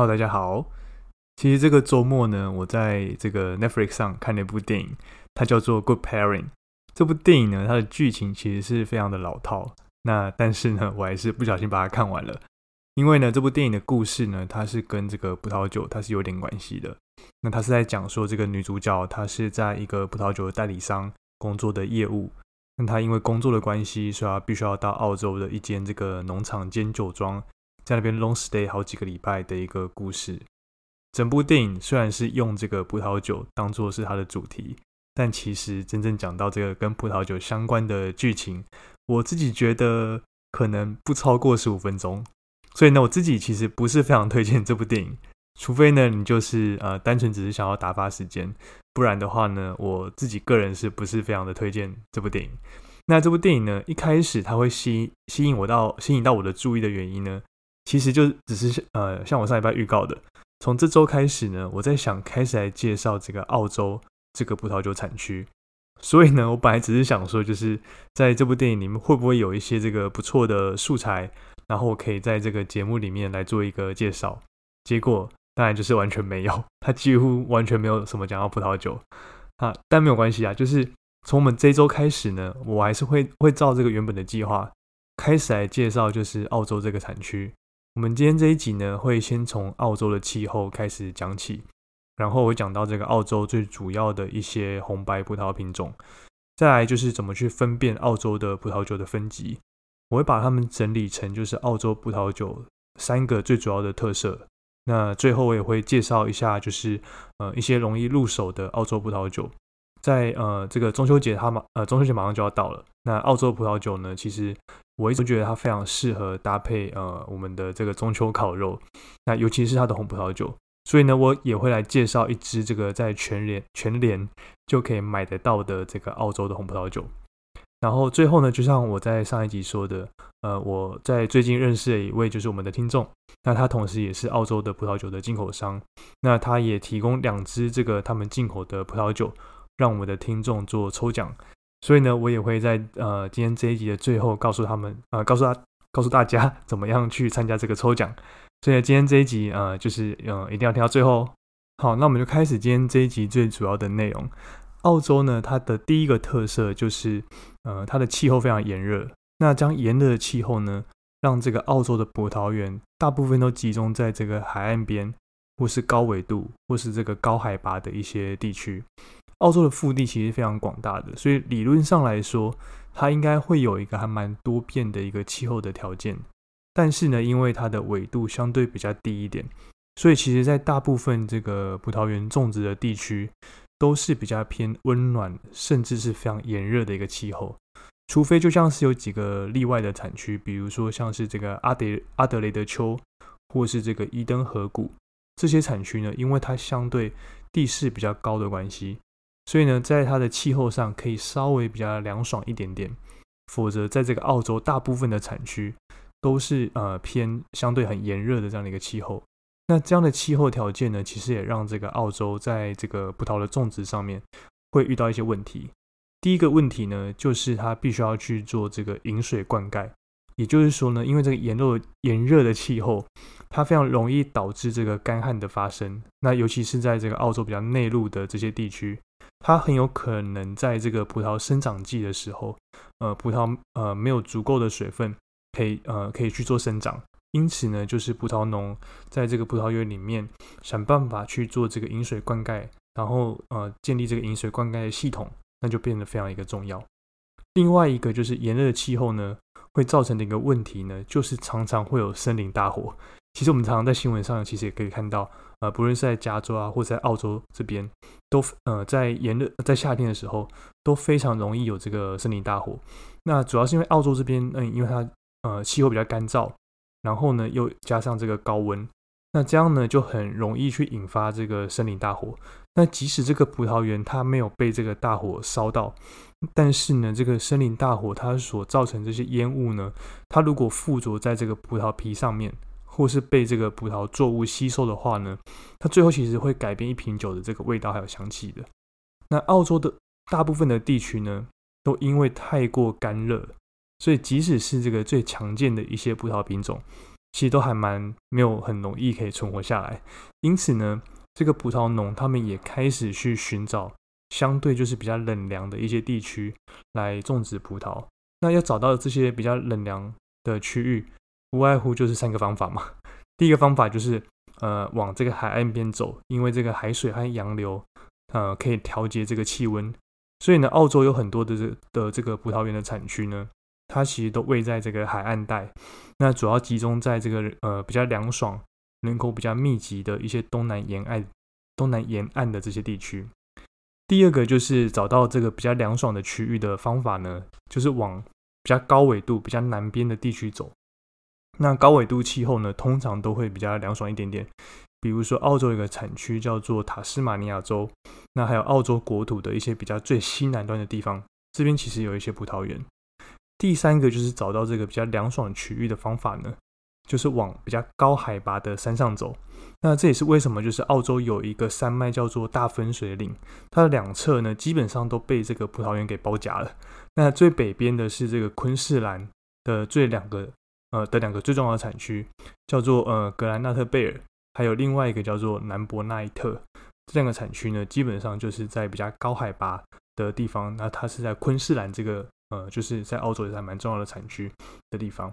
好大家好。其实这个周末呢，我在这个 Netflix 上看了一部电影，它叫做《Good Pairing》。这部电影呢，它的剧情其实是非常的老套。那但是呢，我还是不小心把它看完了。因为呢，这部电影的故事呢，它是跟这个葡萄酒它是有点关系的。那它是在讲说，这个女主角她是在一个葡萄酒的代理商工作的业务。那她因为工作的关系，所以她必须要到澳洲的一间这个农场兼酒庄，在那边 long stay 好几个礼拜的一个故事。整部电影虽然是用这个葡萄酒当做是它的主题，但其实真正讲到这个跟葡萄酒相关的剧情，我自己觉得可能不超过十五分钟。所以呢，我自己其实不是非常推荐这部电影，除非呢你就是呃单纯只是想要打发时间，不然的话呢，我自己个人是不是非常的推荐这部电影。那这部电影呢，一开始它会吸吸引我到吸引到我的注意的原因呢，其实就只是呃像我上礼拜预告的。从这周开始呢，我在想开始来介绍这个澳洲这个葡萄酒产区。所以呢，我本来只是想说，就是在这部电影里面会不会有一些这个不错的素材，然后我可以在这个节目里面来做一个介绍。结果当然就是完全没有，它几乎完全没有什么讲到葡萄酒啊。但没有关系啊，就是从我们这周开始呢，我还是会会照这个原本的计划开始来介绍，就是澳洲这个产区。我们今天这一集呢，会先从澳洲的气候开始讲起，然后会讲到这个澳洲最主要的一些红白葡萄品种，再来就是怎么去分辨澳洲的葡萄酒的分级。我会把它们整理成就是澳洲葡萄酒三个最主要的特色。那最后我也会介绍一下，就是呃一些容易入手的澳洲葡萄酒。在呃这个中秋节，它马呃中秋节马上就要到了。那澳洲葡萄酒呢，其实。我一直觉得它非常适合搭配呃我们的这个中秋烤肉，那尤其是它的红葡萄酒，所以呢我也会来介绍一支这个在全联全联就可以买得到的这个澳洲的红葡萄酒。然后最后呢，就像我在上一集说的，呃我在最近认识了一位就是我们的听众，那他同时也是澳洲的葡萄酒的进口商，那他也提供两支这个他们进口的葡萄酒，让我们的听众做抽奖。所以呢，我也会在呃今天这一集的最后告诉他们，呃，告诉他，告诉大家 怎么样去参加这个抽奖。所以今天这一集，呃，就是呃一定要听到最后。好，那我们就开始今天这一集最主要的内容。澳洲呢，它的第一个特色就是，呃，它的气候非常炎热。那将炎热的气候呢，让这个澳洲的葡萄园大部分都集中在这个海岸边，或是高纬度，或是这个高海拔的一些地区。澳洲的腹地其实非常广大的，所以理论上来说，它应该会有一个还蛮多变的一个气候的条件。但是呢，因为它的纬度相对比较低一点，所以其实在大部分这个葡萄园种植的地区，都是比较偏温暖，甚至是非常炎热的一个气候。除非就像是有几个例外的产区，比如说像是这个阿德阿德雷德丘，或是这个伊登河谷这些产区呢，因为它相对地势比较高的关系。所以呢，在它的气候上可以稍微比较凉爽一点点，否则在这个澳洲大部分的产区都是呃偏相对很炎热的这样的一个气候。那这样的气候条件呢，其实也让这个澳洲在这个葡萄的种植上面会遇到一些问题。第一个问题呢，就是它必须要去做这个饮水灌溉，也就是说呢，因为这个炎热炎热的气候，它非常容易导致这个干旱的发生。那尤其是在这个澳洲比较内陆的这些地区。它很有可能在这个葡萄生长季的时候，呃，葡萄呃没有足够的水分，可以呃可以去做生长，因此呢，就是葡萄农在这个葡萄园里面想办法去做这个饮水灌溉，然后呃建立这个饮水灌溉的系统，那就变得非常一个重要。另外一个就是炎热的气候呢，会造成的一个问题呢，就是常常会有森林大火。其实我们常常在新闻上其实也可以看到。呃，不论是在加州啊，或者在澳洲这边，都呃在炎热在夏天的时候，都非常容易有这个森林大火。那主要是因为澳洲这边，嗯，因为它呃气候比较干燥，然后呢又加上这个高温，那这样呢就很容易去引发这个森林大火。那即使这个葡萄园它没有被这个大火烧到，但是呢，这个森林大火它所造成这些烟雾呢，它如果附着在这个葡萄皮上面。或是被这个葡萄作物吸收的话呢，它最后其实会改变一瓶酒的这个味道还有香气的。那澳洲的大部分的地区呢，都因为太过干热，所以即使是这个最强健的一些葡萄品种，其实都还蛮没有很容易可以存活下来。因此呢，这个葡萄农他们也开始去寻找相对就是比较冷凉的一些地区来种植葡萄。那要找到这些比较冷凉的区域，无外乎就是三个方法嘛。第一个方法就是呃往这个海岸边走，因为这个海水和洋流呃可以调节这个气温。所以呢，澳洲有很多的这的这个葡萄园的产区呢，它其实都位在这个海岸带，那主要集中在这个呃比较凉爽、人口比较密集的一些东南沿岸、东南沿岸的这些地区。第二个就是找到这个比较凉爽的区域的方法呢，就是往比较高纬度、比较南边的地区走。那高纬度气候呢，通常都会比较凉爽一点点。比如说，澳洲有个产区叫做塔斯马尼亚州，那还有澳洲国土的一些比较最西南端的地方，这边其实有一些葡萄园。第三个就是找到这个比较凉爽区域的方法呢，就是往比较高海拔的山上走。那这也是为什么，就是澳洲有一个山脉叫做大分水岭，它的两侧呢基本上都被这个葡萄园给包夹了。那最北边的是这个昆士兰的最两个呃的两个最重要的产区，叫做呃格兰纳特贝尔。还有另外一个叫做南伯奈特，这两个产区呢，基本上就是在比较高海拔的地方。那它是在昆士兰这个呃，就是在澳洲也是蛮重要的产区的地方。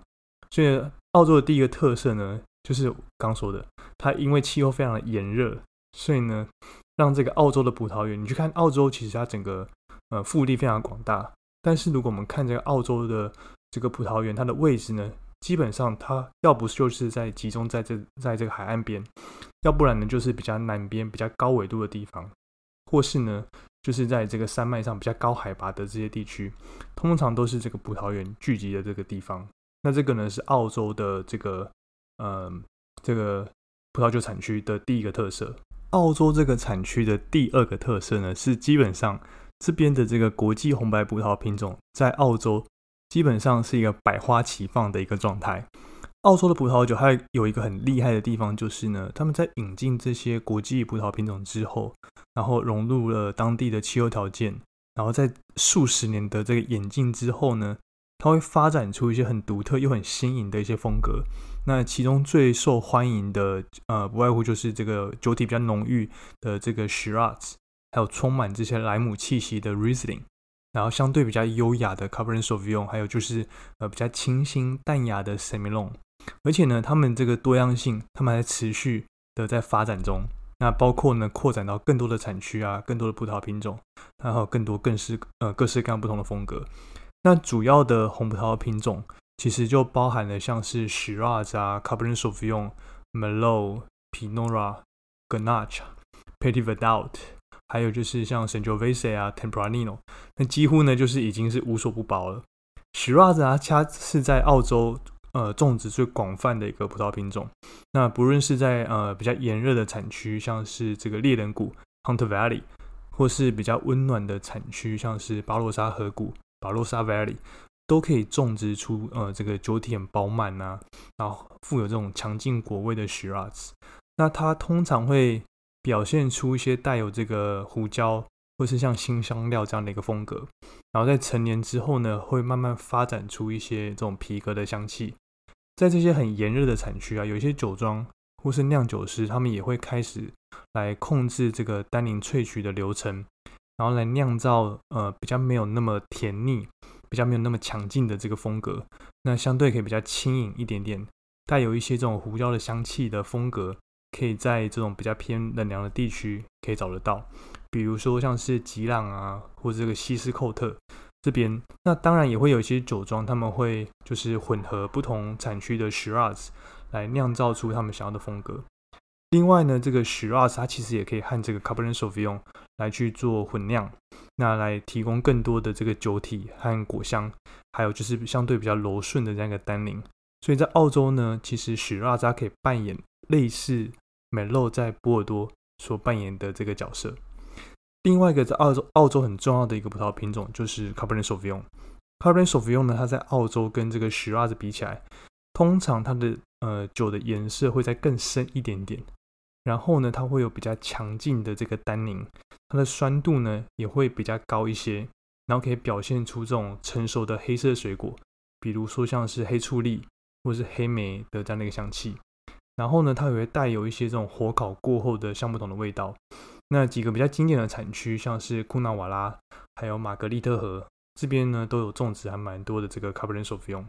所以澳洲的第一个特色呢，就是刚说的，它因为气候非常的炎热，所以呢，让这个澳洲的葡萄园，你去看澳洲，其实它整个呃腹地非常广大。但是如果我们看这个澳洲的这个葡萄园，它的位置呢？基本上，它要不就是在集中在这，在这个海岸边，要不然呢，就是比较南边、比较高纬度的地方，或是呢，就是在这个山脉上比较高海拔的这些地区，通常都是这个葡萄园聚集的这个地方。那这个呢，是澳洲的这个，嗯，这个葡萄酒产区的第一个特色。澳洲这个产区的第二个特色呢，是基本上这边的这个国际红白葡萄品种在澳洲。基本上是一个百花齐放的一个状态。澳洲的葡萄酒还有一个很厉害的地方，就是呢，他们在引进这些国际葡萄品种之后，然后融入了当地的气候条件，然后在数十年的这个演进之后呢，它会发展出一些很独特又很新颖的一些风格。那其中最受欢迎的，呃，不外乎就是这个酒体比较浓郁的这个 Shiraz，还有充满这些莱姆气息的 Riesling。然后相对比较优雅的 Cabernet Sauvignon，还有就是呃比较清新淡雅的 Semillon，而且呢，他们这个多样性，他们还持续的在发展中。那包括呢，扩展到更多的产区啊，更多的葡萄品种，然后更多更是呃各式各样不同的风格。那主要的红葡萄品种其实就包含了像是 Shiraz 啊，Cabernet Sauvignon、Merlot、Pinot Noir、Grenache、Petit Verdot。还有就是像 Sangiovese 啊，Tempranillo，那几乎呢就是已经是无所不包了。Shiraz 啊，它是在澳洲呃种植最广泛的一个葡萄品种。那不论是在呃比较炎热的产区，像是这个猎人谷 Hunter Valley，或是比较温暖的产区，像是巴洛沙河谷 b a r o s a Valley，都可以种植出呃这个酒体很饱满呐，然后富有这种强劲果味的 Shiraz。那它通常会。表现出一些带有这个胡椒或是像新香料这样的一个风格，然后在成年之后呢，会慢慢发展出一些这种皮革的香气。在这些很炎热的产区啊，有一些酒庄或是酿酒师，他们也会开始来控制这个单宁萃取的流程，然后来酿造呃比较没有那么甜腻、比较没有那么强劲的这个风格。那相对可以比较轻盈一点点，带有一些这种胡椒的香气的风格。可以在这种比较偏冷凉的地区可以找得到，比如说像是吉朗啊，或者这个西斯寇特这边。那当然也会有一些酒庄，他们会就是混合不同产区的 Shiraz 来酿造出他们想要的风格。另外呢，这个 Shiraz 它其实也可以和这个 Cabernet Sauvignon 来去做混酿，那来提供更多的这个酒体和果香，还有就是相对比较柔顺的这样一个单宁。所以在澳洲呢，其实 Shiraz 它可以扮演类似。美露在波尔多所扮演的这个角色。另外一个在澳洲，澳洲很重要的一个葡萄品种就是 Cabernet Sauvignon。Cabernet Sauvignon 呢，它在澳洲跟这个 Shiraz 比起来，通常它的呃酒的颜色会再更深一点点。然后呢，它会有比较强劲的这个单宁，它的酸度呢也会比较高一些。然后可以表现出这种成熟的黑色水果，比如说像是黑醋栗，或是黑莓的这样的一个香气。然后呢，它也会带有一些这种火烤过后的橡木桶的味道。那几个比较经典的产区，像是库纳瓦拉，还有玛格丽特河这边呢，都有种植还蛮多的这个 kabrino 手柄。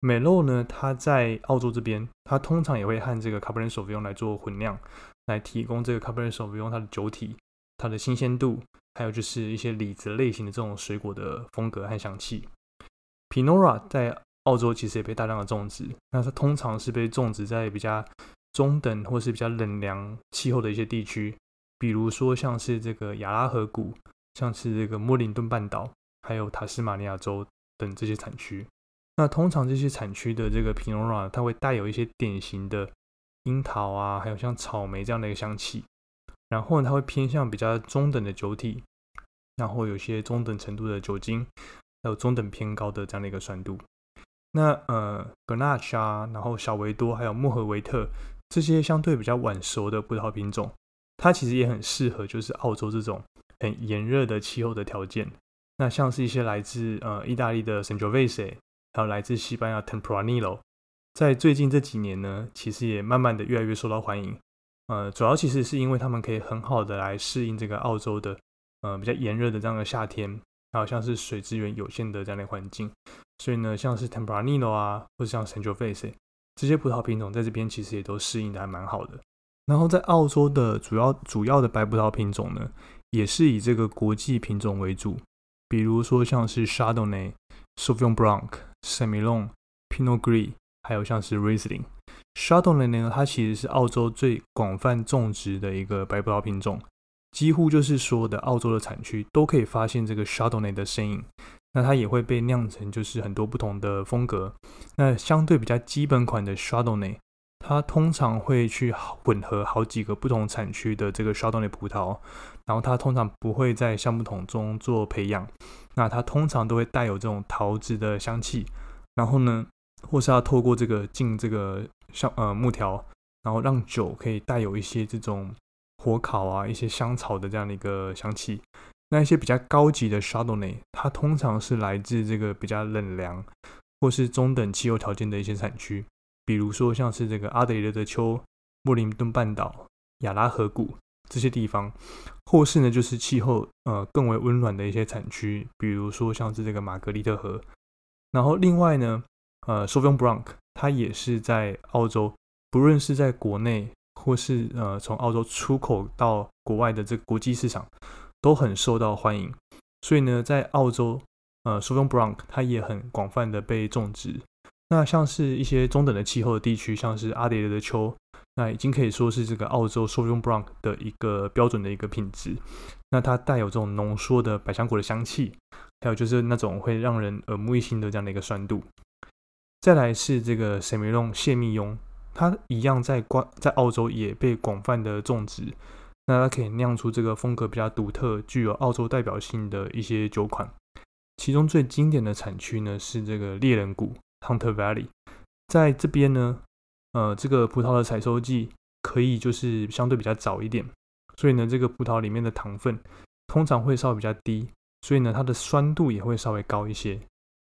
美露呢，它在澳洲这边，它通常也会和这个 c a b e r n e t s a u v i g n 来做混酿，来提供这个 c a b e r n e t s a u v i g n 它的酒体、它的新鲜度，还有就是一些李子类型的这种水果的风格和香气。Pinot 在澳洲其实也被大量的种植，那它通常是被种植在比较中等或是比较冷凉气候的一些地区，比如说像是这个亚拉河谷，像是这个莫林顿半岛，还有塔斯马尼亚州等这些产区。那通常这些产区的这个皮诺拉，它会带有一些典型的樱桃啊，还有像草莓这样的一个香气，然后呢，它会偏向比较中等的酒体，然后有些中等程度的酒精，还有中等偏高的这样的一个酸度。那呃，格纳什啊，然后小维多，还有莫赫维特这些相对比较晚熟的葡萄品种，它其实也很适合就是澳洲这种很炎热的气候的条件。那像是一些来自呃意大利的 Sangiovese，还有来自西班牙 Tempranillo，在最近这几年呢，其实也慢慢的越来越受到欢迎。呃，主要其实是因为他们可以很好的来适应这个澳洲的呃比较炎热的这样的夏天，还有像是水资源有限的这样的环境。所以呢，像是 Tempranillo 啊，或者像 Sangiovese 这些葡萄品种，在这边其实也都适应的还蛮好的。然后在澳洲的主要主要的白葡萄品种呢，也是以这个国际品种为主，比如说像是 Chardonnay、Sauvignon Blanc、s e m i l o n、Pinot Gris，还有像是 Riesling。Chardonnay 呢，它其实是澳洲最广泛种植的一个白葡萄品种，几乎就是所有的澳洲的产区都可以发现这个 Chardonnay 的身影。那它也会被酿成，就是很多不同的风格。那相对比较基本款的 Chardonnay，它通常会去混合好几个不同产区的这个 Chardonnay 葡萄，然后它通常不会在橡木桶中做培养。那它通常都会带有这种桃子的香气，然后呢，或是要透过这个进这个橡呃木条，然后让酒可以带有一些这种火烤啊、一些香草的这样的一个香气。那一些比较高级的 Shardony，它通常是来自这个比较冷凉或是中等气候条件的一些产区，比如说像是这个阿德雷德丘、莫林顿半岛、亚拉河谷这些地方，或是呢就是气候呃更为温暖的一些产区，比如说像是这个玛格丽特河。然后另外呢，呃，Sauvignon Blanc 它也是在澳洲，不论是在国内或是呃从澳洲出口到国外的这个国际市场。都很受到欢迎，所以呢，在澳洲，呃，Sauvignon Blanc 它也很广泛的被种植。那像是一些中等的气候的地区，像是阿德雷德丘，那已经可以说是这个澳洲 Sauvignon Blanc 的一个标准的一个品质。那它带有这种浓缩的百香果的香气，还有就是那种会让人耳目一新的这样的一个酸度。再来是这个 Semillon 谢密雍，它一样在关在澳洲也被广泛的种植。那它可以酿出这个风格比较独特、具有澳洲代表性的一些酒款，其中最经典的产区呢是这个猎人谷 （Hunter Valley）。在这边呢，呃，这个葡萄的采收季可以就是相对比较早一点，所以呢，这个葡萄里面的糖分通常会稍微比较低，所以呢，它的酸度也会稍微高一些。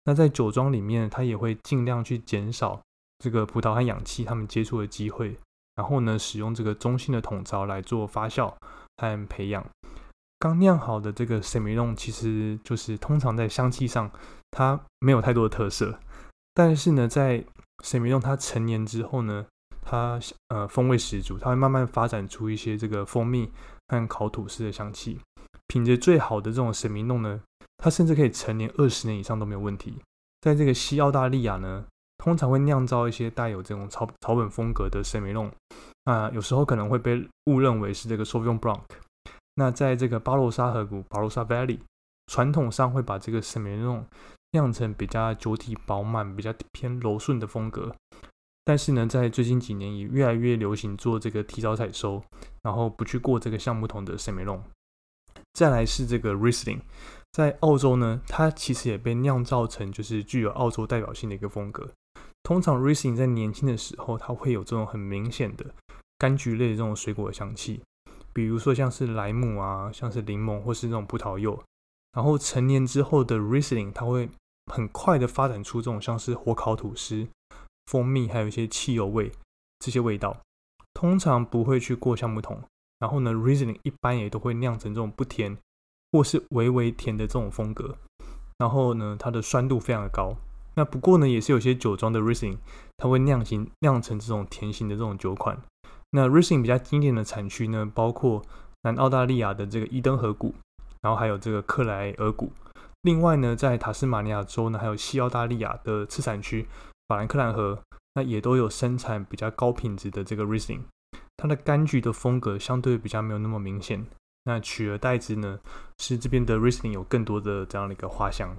那在酒庄里面，它也会尽量去减少这个葡萄和氧气它们接触的机会。然后呢，使用这个中性的桶槽来做发酵和培养。刚酿好的这个神明弄其实就是通常在香气上它没有太多的特色，但是呢，在神明弄它成年之后呢，它呃风味十足，它会慢慢发展出一些这个蜂蜜和烤吐司的香气。品质最好的这种神明弄呢，它甚至可以成年二十年以上都没有问题。在这个西澳大利亚呢。通常会酿造一些带有这种草草本风格的 Semillon，啊，有时候可能会被误认为是这个 Sauvignon Blanc。那在这个巴罗沙河谷 （Barossa Valley），传统上会把这个 Semillon 酿成比较酒体饱满、比较偏柔顺的风格。但是呢，在最近几年也越来越流行做这个提早采收，然后不去过这个橡木桶的 Semillon。再来是这个 Riesling，在澳洲呢，它其实也被酿造成就是具有澳洲代表性的一个风格。通常 Riesling 在年轻的时候，它会有这种很明显的柑橘类的这种水果的香气，比如说像是莱姆啊，像是柠檬或是这种葡萄柚。然后成年之后的 Riesling，它会很快的发展出这种像是火烤吐司、蜂蜜，还有一些汽油味这些味道，通常不会去过橡木桶。然后呢，Riesling 一般也都会酿成这种不甜或是微微甜的这种风格。然后呢，它的酸度非常的高。那不过呢，也是有些酒庄的 Riesling 它会酿型酿成这种甜型的这种酒款。那 Riesling 比较经典的产区呢，包括南澳大利亚的这个伊登河谷，然后还有这个克莱尔谷。另外呢，在塔斯马尼亚州呢，还有西澳大利亚的次产区法兰克兰河，那也都有生产比较高品质的这个 Riesling。它的柑橘的风格相对比较没有那么明显。那取而代之呢，是这边的 Riesling 有更多的这样的一个花香。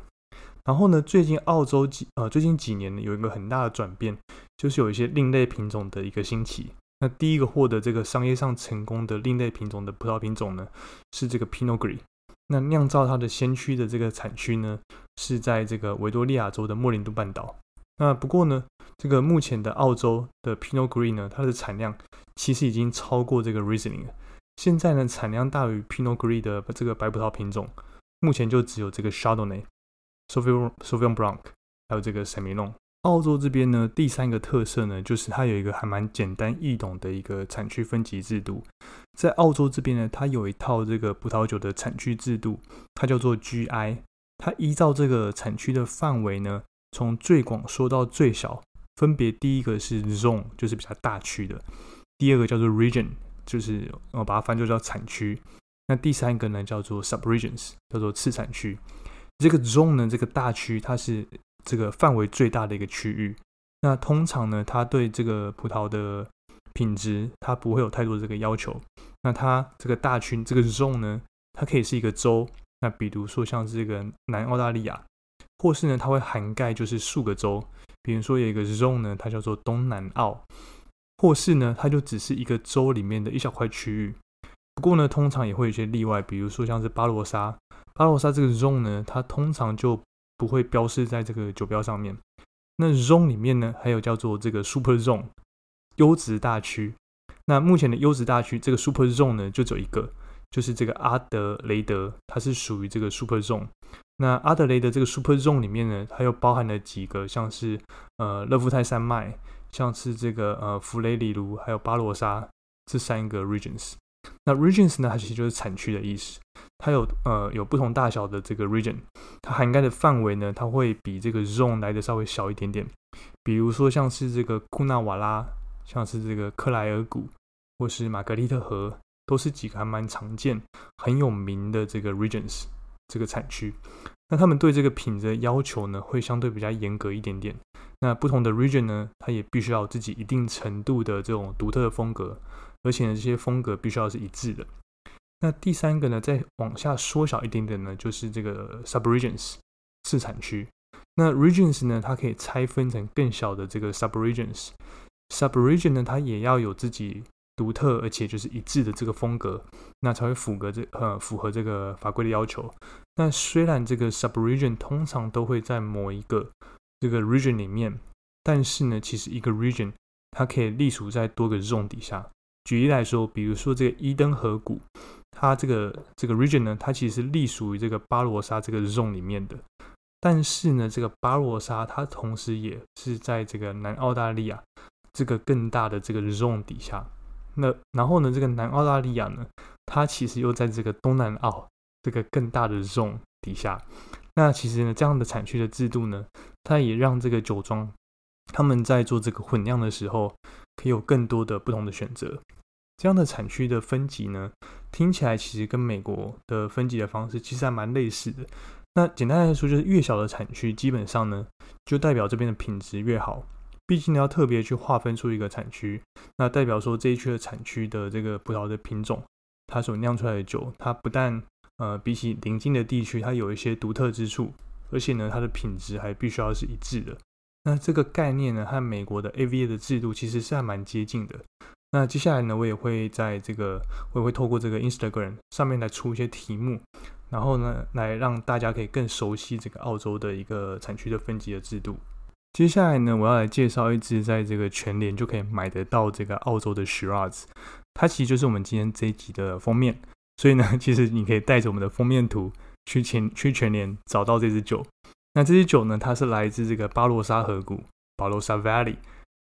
然后呢，最近澳洲几呃最近几年呢，有一个很大的转变，就是有一些另类品种的一个兴起。那第一个获得这个商业上成功的另类品种的葡萄品种呢，是这个 Pinot Gris。那酿造它的先驱的这个产区呢，是在这个维多利亚州的莫林顿半岛。那不过呢，这个目前的澳洲的 Pinot Gris 呢，它的产量其实已经超过这个 Riesling 了。现在呢，产量大于 Pinot Gris 的这个白葡萄品种，目前就只有这个 Chardonnay、Sauvignon Sauvignon Blanc，还有这个 s e m i l o n。澳洲这边呢，第三个特色呢，就是它有一个还蛮简单易懂的一个产区分级制度。在澳洲这边呢，它有一套这个葡萄酒的产区制度，它叫做 GI。它依照这个产区的范围呢，从最广说到最小，分别第一个是 Zone，就是比较大区的；第二个叫做 Region，就是我把它翻作叫产区。那第三个呢，叫做 Subregions，叫做次产区。这个 Zone 呢，这个大区它是。这个范围最大的一个区域，那通常呢，它对这个葡萄的品质，它不会有太多这个要求。那它这个大区这个 zone 呢，它可以是一个州，那比如说像这个南澳大利亚，或是呢，它会涵盖就是数个州，比如说有一个 zone 呢，它叫做东南澳，或是呢，它就只是一个州里面的一小块区域。不过呢，通常也会有一些例外，比如说像是巴罗沙，巴罗沙这个 zone 呢，它通常就不会标示在这个酒标上面。那 zone 里面呢，还有叫做这个 super zone 优质大区。那目前的优质大区，这个 super zone 呢，就只有一个，就是这个阿德雷德，它是属于这个 super zone。那阿德雷德这个 super zone 里面呢，它又包含了几个，像是呃勒夫泰山脉，像是这个呃弗雷里卢，还有巴罗沙这三个 regions。那 regions 呢，它其实就是产区的意思。它有呃有不同大小的这个 region，它涵盖的范围呢，它会比这个 zone 来的稍微小一点点。比如说像是这个库纳瓦拉，像是这个克莱尔谷，或是玛格丽特河，都是几个还蛮常见、很有名的这个 regions 这个产区。那他们对这个品质的要求呢，会相对比较严格一点点。那不同的 region 呢，它也必须要有自己一定程度的这种独特的风格。而且呢，这些风格必须要是一致的。那第三个呢，再往下缩小一点点呢，就是这个 subregions 次产区。那 regions 呢，它可以拆分成更小的这个 subregions。subregion 呢，它也要有自己独特而且就是一致的这个风格，那才会符合这呃符合这个法规的要求。那虽然这个 subregion 通常都会在某一个这个 region 里面，但是呢，其实一个 region 它可以隶属在多个 zone 底下。举例来说，比如说这个伊登河谷，它这个这个 region 呢，它其实隶属于这个巴罗沙这个 zone 里面的。但是呢，这个巴罗沙它同时也是在这个南澳大利亚这个更大的这个 zone 底下。那然后呢，这个南澳大利亚呢，它其实又在这个东南澳这个更大的 zone 底下。那其实呢，这样的产区的制度呢，它也让这个酒庄他们在做这个混酿的时候，可以有更多的不同的选择。这样的产区的分级呢，听起来其实跟美国的分级的方式其实还蛮类似的。那简单来说，就是越小的产区，基本上呢，就代表这边的品质越好。毕竟你要特别去划分出一个产区，那代表说这一区的产区的这个葡萄的品种，它所酿出来的酒，它不但呃比起邻近的地区，它有一些独特之处，而且呢，它的品质还必须要是一致的。那这个概念呢，和美国的 AVA 的制度其实是还蛮接近的。那接下来呢，我也会在这个，我也会透过这个 Instagram 上面来出一些题目，然后呢，来让大家可以更熟悉这个澳洲的一个产区的分级的制度。接下来呢，我要来介绍一支在这个全联就可以买得到这个澳洲的 Shiraz，它其实就是我们今天这一集的封面。所以呢，其实你可以带着我们的封面图去全去全联找到这支酒。那这支酒呢，它是来自这个巴罗沙河谷 （Barossa Valley）。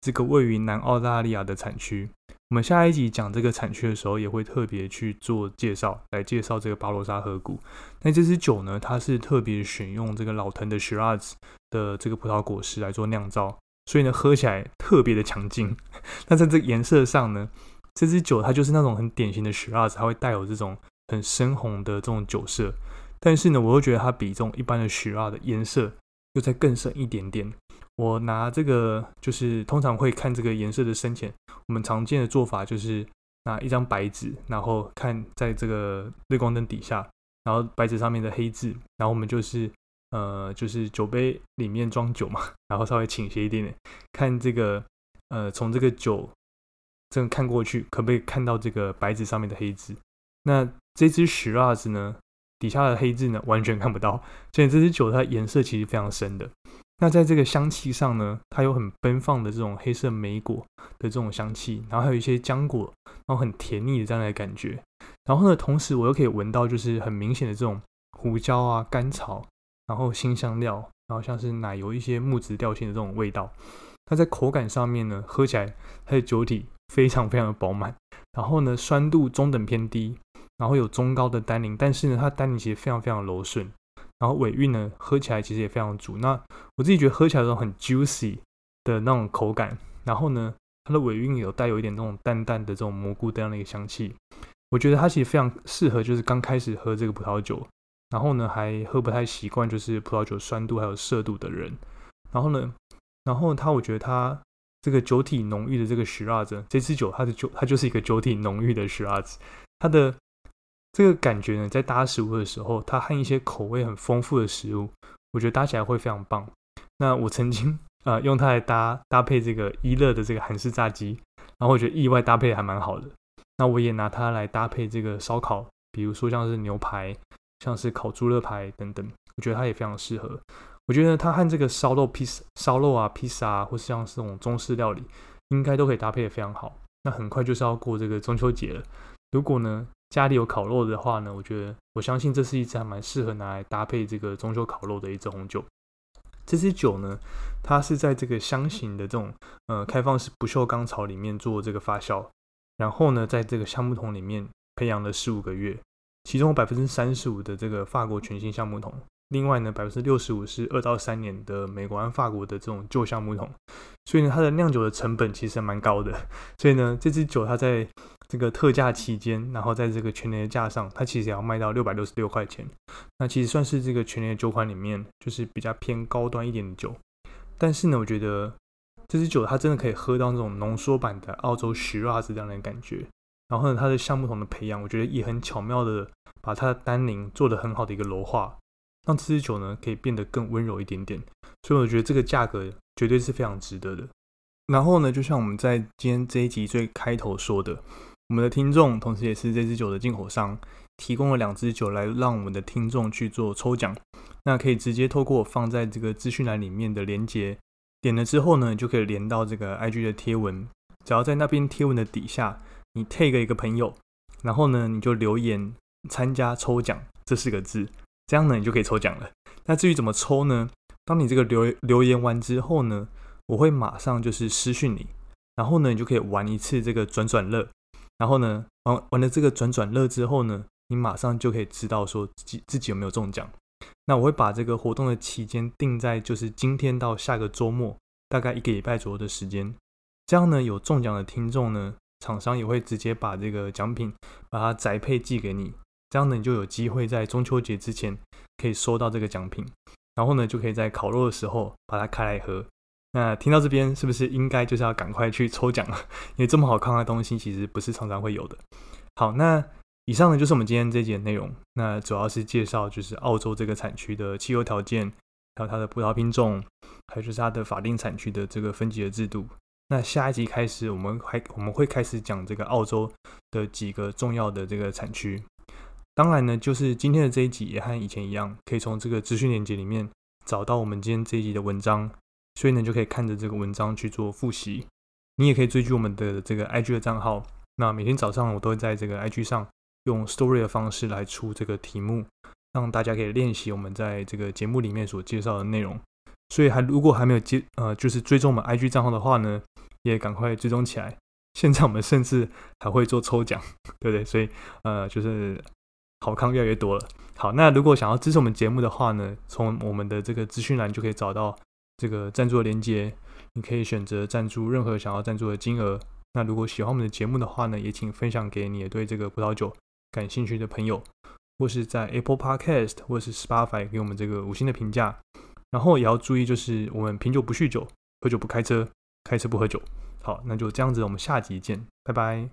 这个位于南澳大利亚的产区。我们下一集讲这个产区的时候，也会特别去做介绍，来介绍这个巴罗沙河谷。那这支酒呢，它是特别选用这个老藤的 Shiraz 的这个葡萄果实来做酿造，所以呢，喝起来特别的强劲。那在这个颜色上呢，这支酒它就是那种很典型的 Shiraz，它会带有这种很深红的这种酒色。但是呢，我又觉得它比这种一般的 Shiraz 的颜色又再更深一点点。我拿这个就是通常会看这个颜色的深浅。我们常见的做法就是拿一张白纸，然后看在这个日光灯底下，然后白纸上面的黑字，然后我们就是呃就是酒杯里面装酒嘛，然后稍微倾斜一点点，看这个呃从这个酒这样看过去，可不可以看到这个白纸上面的黑字？那这支石蜡子呢，底下的黑字呢完全看不到，所以这支酒它颜色其实非常深的。那在这个香气上呢，它有很奔放的这种黑色莓果的这种香气，然后还有一些浆果，然后很甜腻的这样的感觉。然后呢，同时我又可以闻到就是很明显的这种胡椒啊、甘草，然后新香料，然后像是奶油一些木质调性的这种味道。它在口感上面呢，喝起来它的酒体非常非常的饱满，然后呢酸度中等偏低，然后有中高的单宁，但是呢它单宁其实非常非常柔顺。然后尾韵呢，喝起来其实也非常足。那我自己觉得喝起来都很 juicy 的那种口感。然后呢，它的尾韵有带有一点那种淡淡的这种蘑菇这样的一个香气。我觉得它其实非常适合，就是刚开始喝这个葡萄酒，然后呢还喝不太习惯就是葡萄酒酸度还有涩度的人。然后呢，然后它我觉得它这个酒体浓郁的这个 Shiraz，这支酒它的酒它就是一个酒体浓郁的 Shiraz，它的。这个感觉呢，在搭食物的时候，它和一些口味很丰富的食物，我觉得搭起来会非常棒。那我曾经啊 用它来搭搭配这个一乐的这个韩式炸鸡，然后我觉得意外搭配还蛮好的。那我也拿它来搭配这个烧烤，比如说像是牛排，像是烤猪肋排等等，我觉得它也非常适合。我觉得它和这个烧肉披萨、烧肉啊、披萨啊，或是像这种中式料理，应该都可以搭配的非常好。那很快就是要过这个中秋节了，如果呢？家里有烤肉的话呢，我觉得我相信这是一支还蛮适合拿来搭配这个中秋烤肉的一支红酒。这支酒呢，它是在这个箱型的这种呃开放式不锈钢槽里面做这个发酵，然后呢，在这个橡木桶里面培养了十五个月，其中百分之三十五的这个法国全新橡木桶。另外呢，百分之六十五是二到三年的美国和法国的这种旧橡木桶，所以呢，它的酿酒的成本其实蛮高的。所以呢，这支酒它在这个特价期间，然后在这个全年的价上，它其实也要卖到六百六十六块钱。那其实算是这个全年酒款里面就是比较偏高端一点的酒。但是呢，我觉得这支酒它真的可以喝到那种浓缩版的澳洲 Shiraz 这样的感觉。然后呢，它的橡木桶的培养，我觉得也很巧妙的把它的单宁做的很好的一个柔化。让这支酒呢可以变得更温柔一点点，所以我觉得这个价格绝对是非常值得的。然后呢，就像我们在今天这一集最开头说的，我们的听众同时也是这支酒的进口商，提供了两支酒来让我们的听众去做抽奖。那可以直接透过放在这个资讯栏里面的连接，点了之后呢，就可以连到这个 IG 的贴文。只要在那边贴文的底下，你 tag 一个朋友，然后呢，你就留言参加抽奖这四个字。这样呢，你就可以抽奖了。那至于怎么抽呢？当你这个留留言完之后呢，我会马上就是私讯你，然后呢，你就可以玩一次这个转转乐。然后呢，玩玩了这个转转乐之后呢，你马上就可以知道说自己自己有没有中奖。那我会把这个活动的期间定在就是今天到下个周末，大概一个礼拜左右的时间。这样呢，有中奖的听众呢，厂商也会直接把这个奖品把它宅配寄给你。这样呢，你就有机会在中秋节之前可以收到这个奖品，然后呢，就可以在烤肉的时候把它开来喝。那听到这边，是不是应该就是要赶快去抽奖了？因为这么好看的东西，其实不是常常会有的。好，那以上呢就是我们今天这节内容。那主要是介绍就是澳洲这个产区的气候条件，还有它的葡萄品种，还有就是它的法定产区的这个分级的制度。那下一集开始，我们还我们会开始讲这个澳洲的几个重要的这个产区。当然呢，就是今天的这一集也和以前一样，可以从这个资讯链接里面找到我们今天这一集的文章，所以呢就可以看着这个文章去做复习。你也可以追剧我们的这个 IG 的账号，那每天早上我都会在这个 IG 上用 Story 的方式来出这个题目，让大家可以练习我们在这个节目里面所介绍的内容。所以还如果还没有接呃就是追踪我们 IG 账号的话呢，也赶快追踪起来。现在我们甚至还会做抽奖，对不对？所以呃，就是好康越来越多了。好，那如果想要支持我们节目的话呢，从我们的这个资讯栏就可以找到这个赞助的链接，你可以选择赞助任何想要赞助的金额。那如果喜欢我们的节目的话呢，也请分享给你对这个葡萄酒感兴趣的朋友，或是在 Apple Podcast 或是 Spotify 给我们这个五星的评价。然后也要注意，就是我们品酒不酗酒，喝酒不开车，开车不喝酒。好，那就这样子，我们下集见，拜拜。